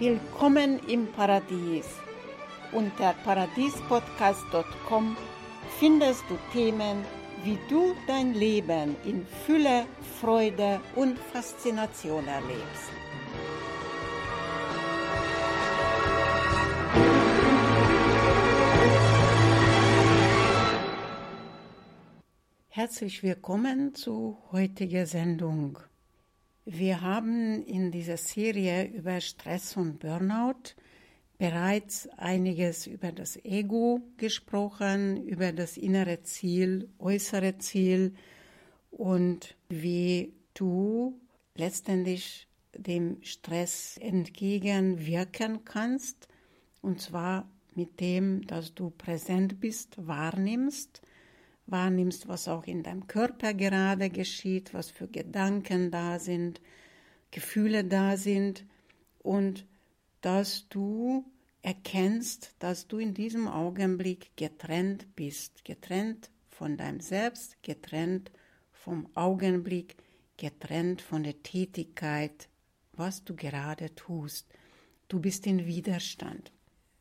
Willkommen im Paradies. Unter paradiespodcast.com findest du Themen, wie du dein Leben in Fülle, Freude und Faszination erlebst. Herzlich willkommen zu heutiger Sendung. Wir haben in dieser Serie über Stress und Burnout bereits einiges über das Ego gesprochen, über das innere Ziel, äußere Ziel und wie du letztendlich dem Stress entgegenwirken kannst, und zwar mit dem, dass du präsent bist, wahrnimmst, wahrnimmst, was auch in deinem Körper gerade geschieht, was für Gedanken da sind, Gefühle da sind und dass du erkennst, dass du in diesem Augenblick getrennt bist, getrennt von deinem Selbst, getrennt vom Augenblick, getrennt von der Tätigkeit, was du gerade tust. Du bist in Widerstand.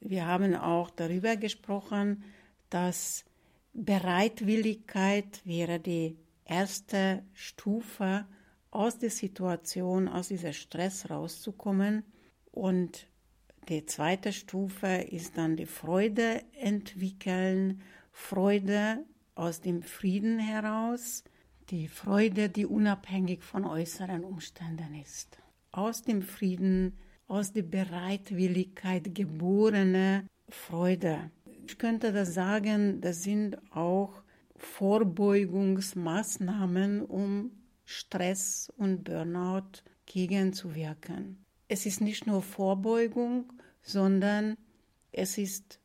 Wir haben auch darüber gesprochen, dass Bereitwilligkeit wäre die erste Stufe, aus der Situation, aus dieser Stress rauszukommen. Und die zweite Stufe ist dann die Freude entwickeln, Freude aus dem Frieden heraus, die Freude, die unabhängig von äußeren Umständen ist. Aus dem Frieden, aus der Bereitwilligkeit geborene Freude. Ich könnte das sagen, das sind auch Vorbeugungsmaßnahmen, um Stress und Burnout gegenzuwirken. Es ist nicht nur Vorbeugung, sondern es ist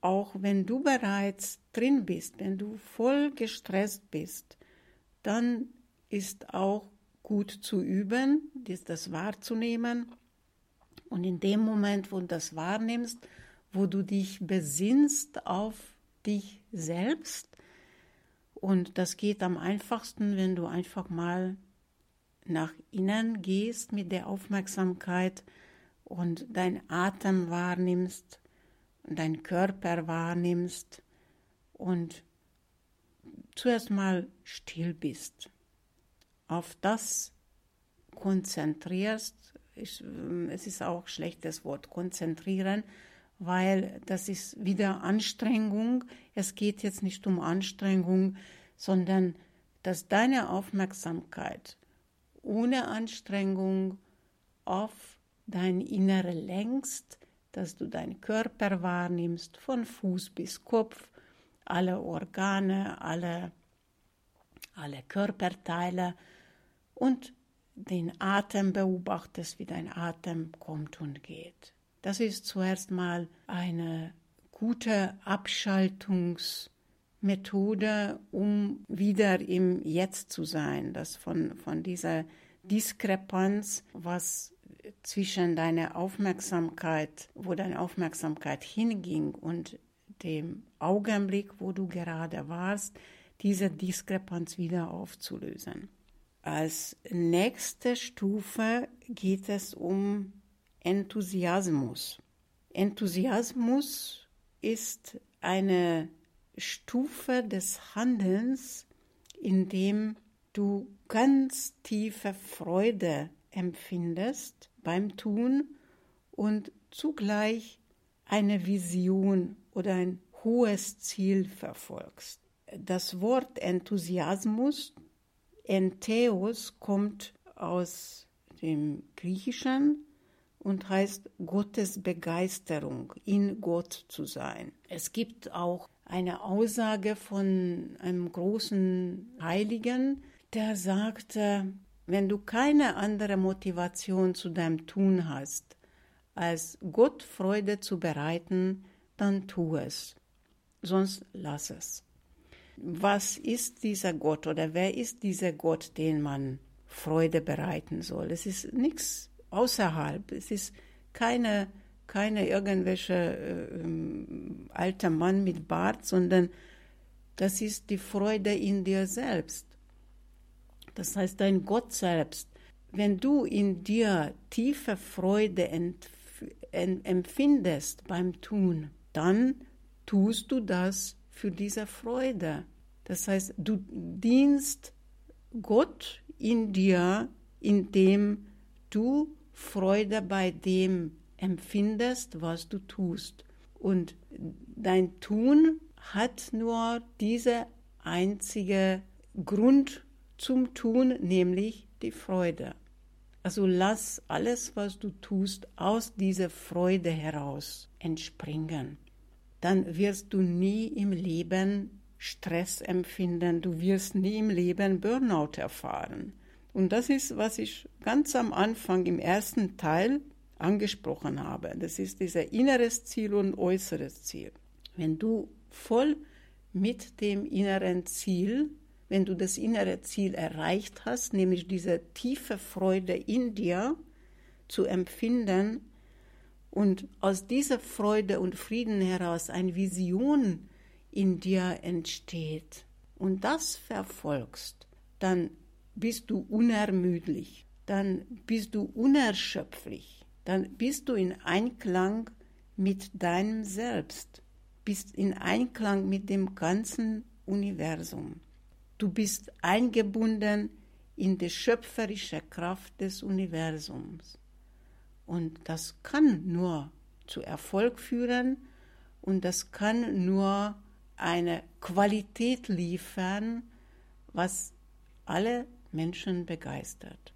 auch, wenn du bereits drin bist, wenn du voll gestresst bist, dann ist auch gut zu üben, das wahrzunehmen. Und in dem Moment, wo du das wahrnimmst, wo du dich besinnst auf dich selbst. Und das geht am einfachsten, wenn du einfach mal nach innen gehst mit der Aufmerksamkeit und dein Atem wahrnimmst, dein Körper wahrnimmst und zuerst mal still bist. Auf das konzentrierst, ich, es ist auch schlechtes Wort, konzentrieren, weil das ist wieder Anstrengung. Es geht jetzt nicht um Anstrengung, sondern dass deine Aufmerksamkeit ohne Anstrengung auf dein Innere lenkst, dass du deinen Körper wahrnimmst, von Fuß bis Kopf, alle Organe, alle, alle Körperteile und den Atem beobachtest, wie dein Atem kommt und geht. Das ist zuerst mal eine gute Abschaltungsmethode, um wieder im Jetzt zu sein, das von, von dieser Diskrepanz, was zwischen deiner Aufmerksamkeit, wo deine Aufmerksamkeit hinging und dem Augenblick, wo du gerade warst, diese Diskrepanz wieder aufzulösen. Als nächste Stufe geht es um Enthusiasmus. Enthusiasmus ist eine Stufe des Handelns, in dem du ganz tiefe Freude empfindest beim Tun und zugleich eine Vision oder ein hohes Ziel verfolgst. Das Wort Enthusiasmus, Entheos, kommt aus dem Griechischen und heißt Gottes Begeisterung, in Gott zu sein. Es gibt auch eine Aussage von einem großen Heiligen, der sagte, wenn du keine andere Motivation zu deinem Tun hast, als Gott Freude zu bereiten, dann tu es, sonst lass es. Was ist dieser Gott oder wer ist dieser Gott, den man Freude bereiten soll? Es ist nichts außerhalb. Es ist keine, keine irgendwelche äh, alter Mann mit Bart, sondern das ist die Freude in dir selbst. Das heißt, dein Gott selbst. Wenn du in dir tiefe Freude empfindest beim Tun, dann tust du das für diese Freude. Das heißt, du dienst Gott in dir, indem du Freude bei dem empfindest, was du tust. Und dein Tun hat nur diese einzige Grund zum Tun, nämlich die Freude. Also lass alles, was du tust, aus dieser Freude heraus entspringen. Dann wirst du nie im Leben Stress empfinden, du wirst nie im Leben Burnout erfahren. Und das ist, was ich ganz am Anfang im ersten Teil angesprochen habe. Das ist dieser inneres Ziel und äußeres Ziel. Wenn du voll mit dem inneren Ziel, wenn du das innere Ziel erreicht hast, nämlich diese tiefe Freude in dir zu empfinden und aus dieser Freude und Frieden heraus eine Vision in dir entsteht und das verfolgst, dann bist du unermüdlich, dann bist du unerschöpflich, dann bist du in Einklang mit deinem Selbst, bist in Einklang mit dem ganzen Universum. Du bist eingebunden in die schöpferische Kraft des Universums. Und das kann nur zu Erfolg führen und das kann nur eine Qualität liefern, was alle Menschen begeistert.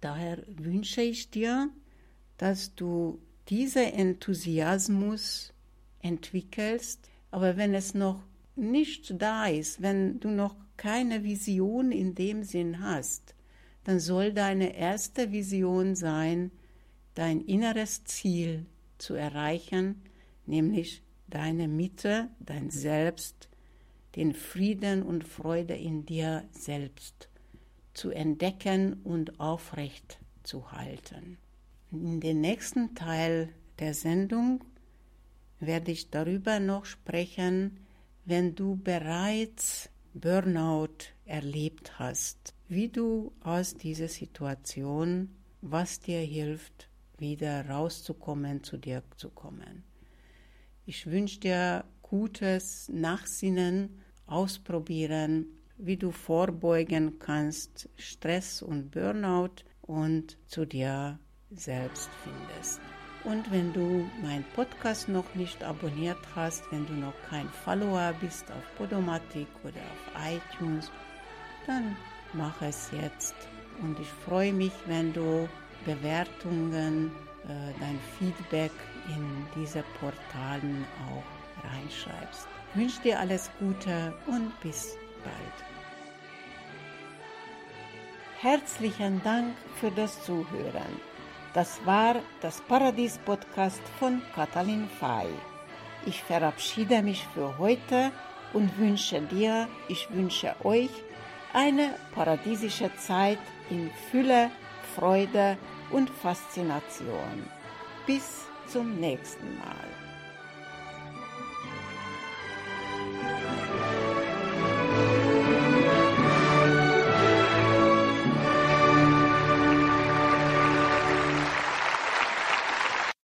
Daher wünsche ich dir, dass du diesen Enthusiasmus entwickelst, aber wenn es noch nicht da ist, wenn du noch keine Vision in dem Sinn hast, dann soll deine erste Vision sein, dein inneres Ziel zu erreichen, nämlich deine Mitte, dein Selbst, den Frieden und Freude in dir selbst zu entdecken und aufrecht zu halten. In dem nächsten Teil der Sendung werde ich darüber noch sprechen, wenn du bereits Burnout erlebt hast, wie du aus dieser Situation, was dir hilft, wieder rauszukommen, zu dir zu kommen. Ich wünsche dir gutes Nachsinnen, ausprobieren, wie du vorbeugen kannst, Stress und Burnout und zu dir selbst findest. Und wenn du meinen Podcast noch nicht abonniert hast, wenn du noch kein Follower bist auf Podomatic oder auf iTunes, dann mach es jetzt. Und ich freue mich, wenn du Bewertungen, äh, dein Feedback in diese Portalen auch reinschreibst. Ich wünsche dir alles Gute und bis bald. Herzlichen Dank für das Zuhören. Das war das Paradies-Podcast von Katalin Fay. Ich verabschiede mich für heute und wünsche dir, ich wünsche euch eine paradiesische Zeit in Fülle, Freude und Faszination. Bis zum nächsten Mal.